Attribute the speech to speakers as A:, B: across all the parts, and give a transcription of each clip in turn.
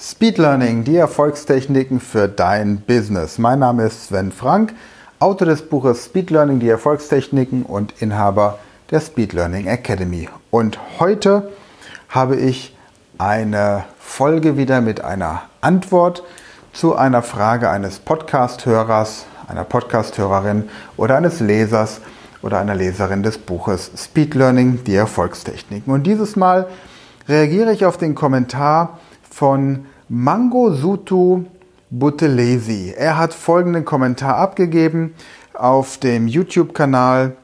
A: Speed Learning, die Erfolgstechniken für dein Business. Mein Name ist Sven Frank, Autor des Buches Speed Learning, die Erfolgstechniken und Inhaber der Speed Learning Academy. Und heute habe ich eine Folge wieder mit einer Antwort zu einer Frage eines Podcast-Hörers, einer Podcast-Hörerin oder eines Lesers oder einer Leserin des Buches Speed Learning, die Erfolgstechniken. Und dieses Mal reagiere ich auf den Kommentar von Mango Sutu Butelesi. Er hat folgenden Kommentar abgegeben auf dem YouTube-Kanal.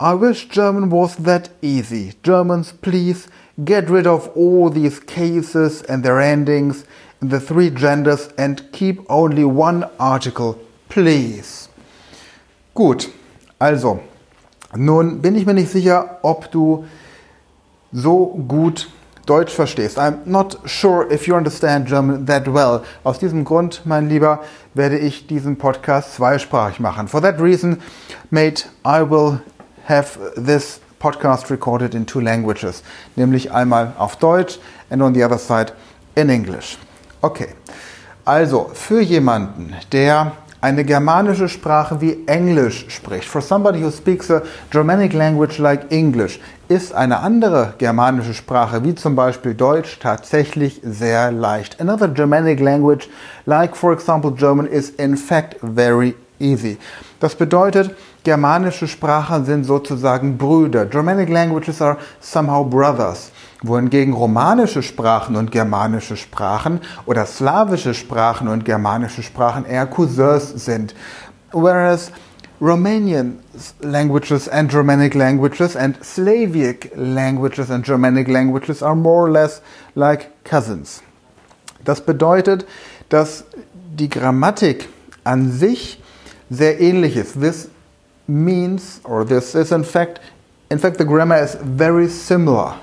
A: I wish German was that easy. Germans, please get rid of all these cases and their endings in the three genders and keep only one article, please. Gut, also, nun bin ich mir nicht sicher, ob du so gut Deutsch verstehst. I'm not sure if you understand German that well. Aus diesem Grund, mein Lieber, werde ich diesen Podcast zweisprachig machen. For that reason, mate, I will have this podcast recorded in two languages, nämlich einmal auf Deutsch and on the other side in English. Okay. Also, für jemanden, der eine germanische Sprache wie Englisch spricht. For somebody who speaks a Germanic language like English ist eine andere germanische Sprache wie zum Beispiel Deutsch tatsächlich sehr leicht. Another Germanic language like for example German is in fact very easy. Das bedeutet, germanische Sprachen sind sozusagen Brüder. Germanic languages are somehow brothers wohingegen romanische Sprachen und germanische Sprachen oder slawische Sprachen und germanische Sprachen eher Cousins sind. Whereas Romanian languages and Germanic languages and Slavic languages and Germanic languages are more or less like cousins. Das bedeutet, dass die Grammatik an sich sehr ähnlich ist. This means, or this is in fact, in fact the grammar is very similar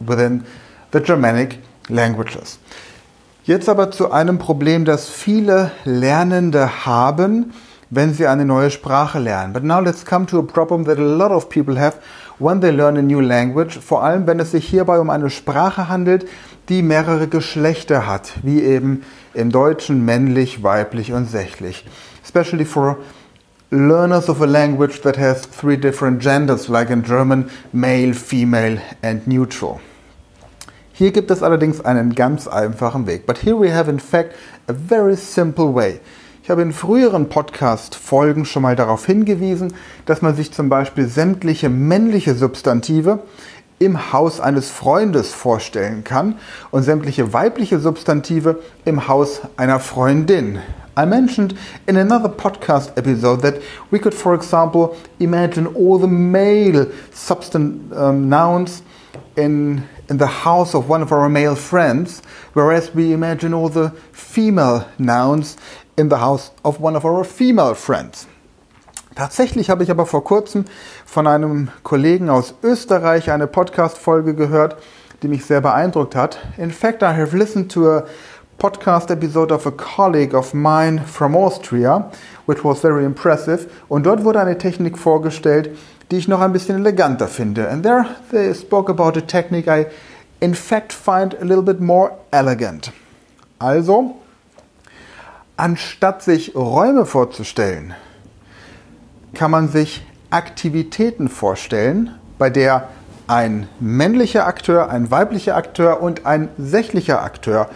A: within the Germanic languages. Jetzt aber zu einem Problem, das viele Lernende haben, wenn sie eine neue Sprache lernen. But now let's come to a problem that a lot of people have when they learn a new language, vor allem wenn es sich hierbei um eine Sprache handelt, die mehrere Geschlechter hat, wie eben im Deutschen männlich, weiblich und sächlich. Especially for learners of a language that has three different genders, like in German, male, female and neutral. Hier gibt es allerdings einen ganz einfachen Weg. But here we have in fact a very simple way. Ich habe in früheren Podcast-Folgen schon mal darauf hingewiesen, dass man sich zum Beispiel sämtliche männliche Substantive im Haus eines Freundes vorstellen kann und sämtliche weibliche Substantive im Haus einer Freundin. I mentioned in another podcast episode that we could, for example, imagine all the male substant um, nouns in in the house of one of our male friends, whereas we imagine all the female nouns in the house of one of our female friends. Tatsächlich habe ich aber vor kurzem von einem Kollegen aus Österreich eine Podcast-Folge gehört, die mich sehr beeindruckt hat. In fact, I have listened to a podcast episode of a colleague of mine from Austria, which was very impressive. Und dort wurde eine Technik vorgestellt, die ich noch ein bisschen eleganter finde. And there they spoke about a technique I in fact find a little bit more elegant. Also, anstatt sich Räume vorzustellen, kann man sich Aktivitäten vorstellen, bei der ein männlicher Akteur, ein weiblicher Akteur und ein sächlicher Akteur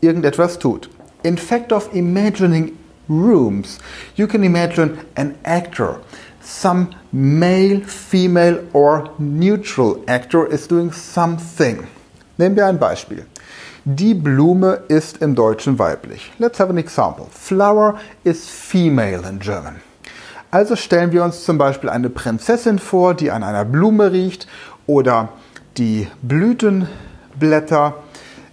A: irgendetwas tut. In fact of imagining rooms, you can imagine an actor some male, female or neutral actor is doing something. Nehmen wir ein Beispiel. Die Blume ist im Deutschen weiblich. Let's have an example. Flower is female in German. Also stellen wir uns zum Beispiel eine Prinzessin vor, die an einer Blume riecht oder die Blütenblätter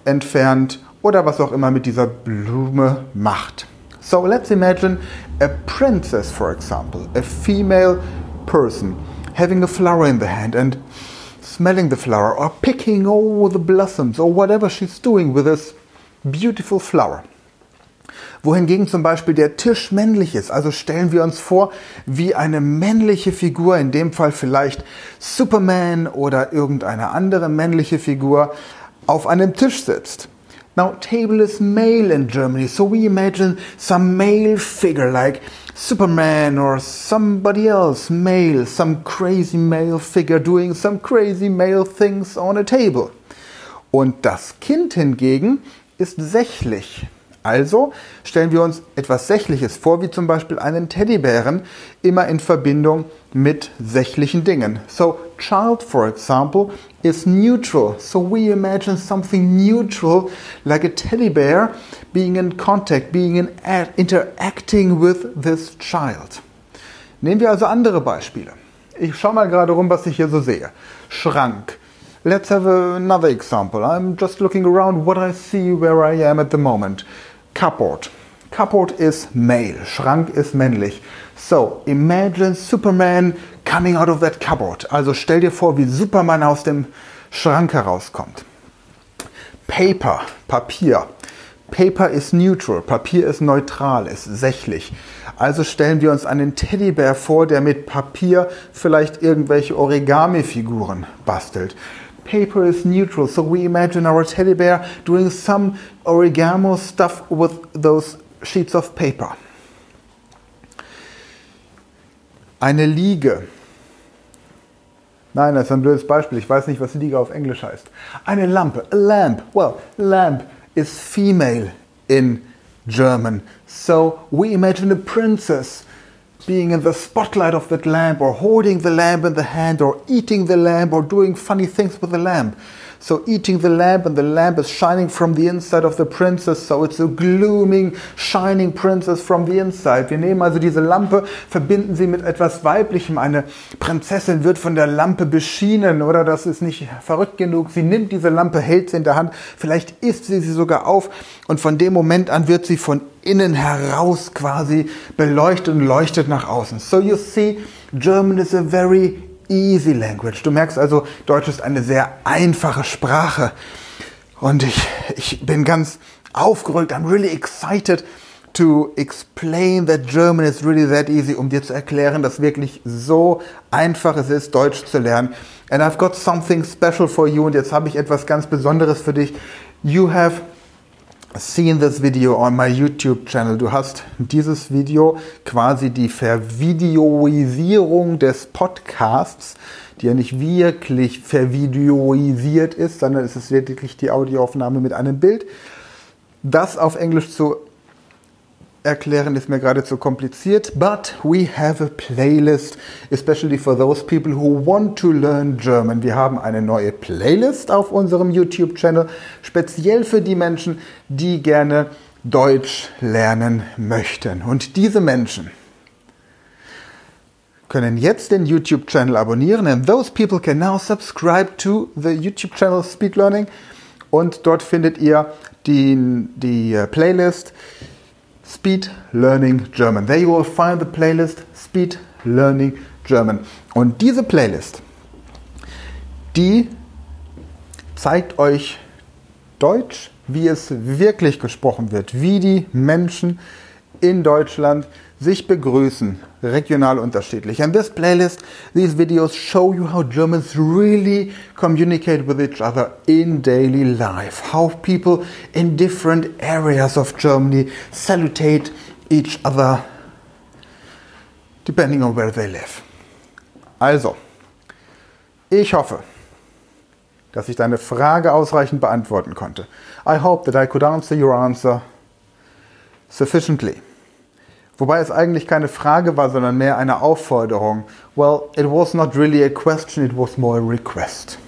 A: entfernt oder was auch immer mit dieser Blume macht. So let's imagine a princess, for example, a female person having a flower in the hand and smelling the flower or picking all the blossoms or whatever she's doing with this beautiful flower. Wohingegen zum Beispiel der Tisch männlich ist. Also stellen wir uns vor, wie eine männliche Figur, in dem Fall vielleicht Superman oder irgendeine andere männliche Figur, auf einem Tisch sitzt. Now, table is male in Germany, so we imagine some male figure like Superman or somebody else, male, some crazy male figure doing some crazy male things on a table. Und das Kind hingegen ist sächlich. Also stellen wir uns etwas Sächliches vor, wie zum Beispiel einen Teddybären, immer in Verbindung mit sächlichen Dingen. So, child, for example, is neutral. So we imagine something neutral, like a teddy bear, being in contact, being in interacting with this child. Nehmen wir also andere Beispiele. Ich schaue mal gerade rum, was ich hier so sehe. Schrank. Let's have another example. I'm just looking around what I see where I am at the moment. Cupboard. Cupboard is male. Schrank ist männlich. So, imagine Superman coming out of that cupboard. Also stell dir vor, wie Superman aus dem Schrank herauskommt. Paper, Papier. Paper is neutral, Papier ist neutral, ist sächlich. Also stellen wir uns einen Teddybär vor, der mit Papier vielleicht irgendwelche Origami-Figuren bastelt. Paper is neutral, so we imagine our teddy bear doing some origami stuff with those sheets of paper. Eine Liege. Nein, das ist ein blödes Beispiel. Ich weiß nicht, was Liege auf Englisch heißt. Eine Lampe. A lamp. Well, lamp is female in German. So we imagine a princess being in the spotlight of that lamp or holding the lamp in the hand or eating the lamp or doing funny things with the lamp. So eating the lamp and the lamp is shining from the inside of the princess. So it's a glooming, shining princess from the inside. Wir nehmen also diese Lampe, verbinden sie mit etwas Weiblichem. Eine Prinzessin wird von der Lampe beschienen oder das ist nicht verrückt genug. Sie nimmt diese Lampe, hält sie in der Hand. Vielleicht isst sie sie sogar auf und von dem Moment an wird sie von innen heraus quasi beleuchtet und leuchtet nach außen. So you see, German is a very easy language. Du merkst also, Deutsch ist eine sehr einfache Sprache. Und ich, ich bin ganz aufgeregt. I'm really excited to explain that German is really that easy, um dir zu erklären, dass wirklich so einfach es ist, Deutsch zu lernen. And I've got something special for you. Und jetzt habe ich etwas ganz Besonderes für dich. You have seen this video on my YouTube channel. Du hast dieses Video quasi die Vervideoisierung des Podcasts, die ja nicht wirklich vervideoisiert ist, sondern es ist wirklich die Audioaufnahme mit einem Bild. Das auf Englisch zu erklären ist mir geradezu kompliziert, but we have a playlist, especially for those people who want to learn German. Wir haben eine neue Playlist auf unserem YouTube-Channel, speziell für die Menschen, die gerne Deutsch lernen möchten. Und diese Menschen können jetzt den YouTube-Channel abonnieren and those people can now subscribe to the YouTube-Channel Speed Learning und dort findet ihr die, die äh, Playlist Speed Learning German. There you will find the playlist Speed Learning German. Und diese Playlist, die zeigt euch Deutsch, wie es wirklich gesprochen wird, wie die Menschen in Deutschland sich begrüßen, regional unterschiedlich. And this playlist, these videos show you how Germans really communicate with each other in daily life, how people in different areas of Germany salutate each other depending on where they live. Also, ich hoffe, dass ich deine Frage ausreichend beantworten konnte. I hope that I could answer your answer sufficiently. Wobei es eigentlich keine Frage war, sondern mehr eine Aufforderung. Well, it was not really a question, it was more a request.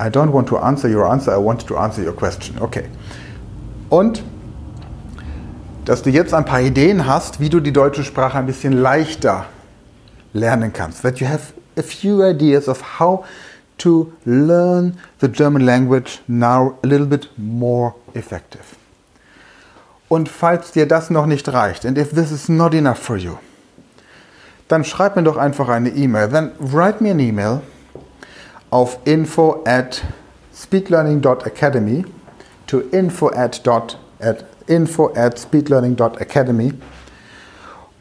A: I don't want to answer your answer, I want to answer your question. Okay. Und dass du jetzt ein paar Ideen hast, wie du die deutsche Sprache ein bisschen leichter lernen kannst. That you have a few ideas of how to learn the German language now a little bit more effective. Und falls dir das noch nicht reicht, and if this is not enough for you, dann schreib mir doch einfach eine E-Mail. Then write me an email auf info at speedlearning.academy to info at, dot, at, info at speedlearning.academy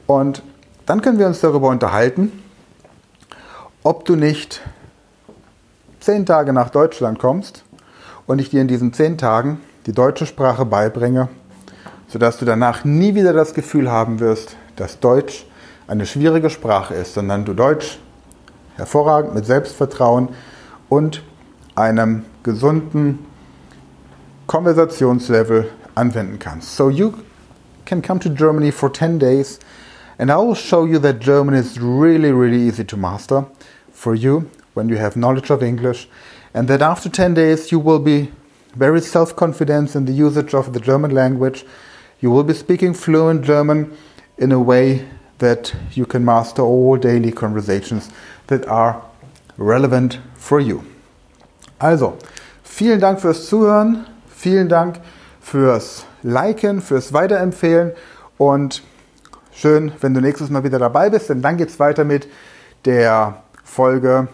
A: und dann können wir uns darüber unterhalten, ob du nicht zehn Tage nach Deutschland kommst und ich dir in diesen zehn Tagen die deutsche Sprache beibringe, sodass du danach nie wieder das Gefühl haben wirst, dass Deutsch eine schwierige Sprache ist, sondern du Deutsch hervorragend mit Selbstvertrauen und einem gesunden Konversationslevel anwenden kannst. So you can come to Germany for 10 days and I will show you that German is really really easy to master for you when you have knowledge of English and that after 10 days you will be very self-confident in the usage of the German language. You will be speaking fluent German in a way that you can master all daily conversations that are relevant for you. Also, vielen Dank fürs Zuhören, vielen Dank fürs Liken, fürs Weiterempfehlen und schön, wenn du nächstes Mal wieder dabei bist, denn dann geht es weiter mit der Folge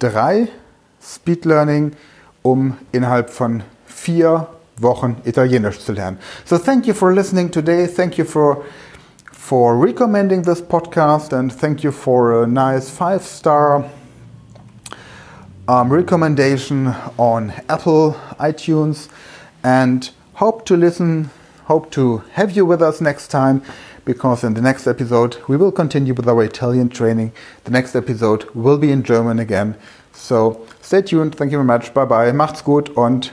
A: 3 Speed Learning, um innerhalb von vier Wochen Italienisch zu lernen. So thank you for listening today. Thank you for for recommending this podcast and thank you for a nice five star um, recommendation on Apple iTunes and hope to listen hope to have you with us next time because in the next episode we will continue with our Italian training. The next episode will be in German again. So stay tuned. Thank you very much. Bye bye. Macht's gut und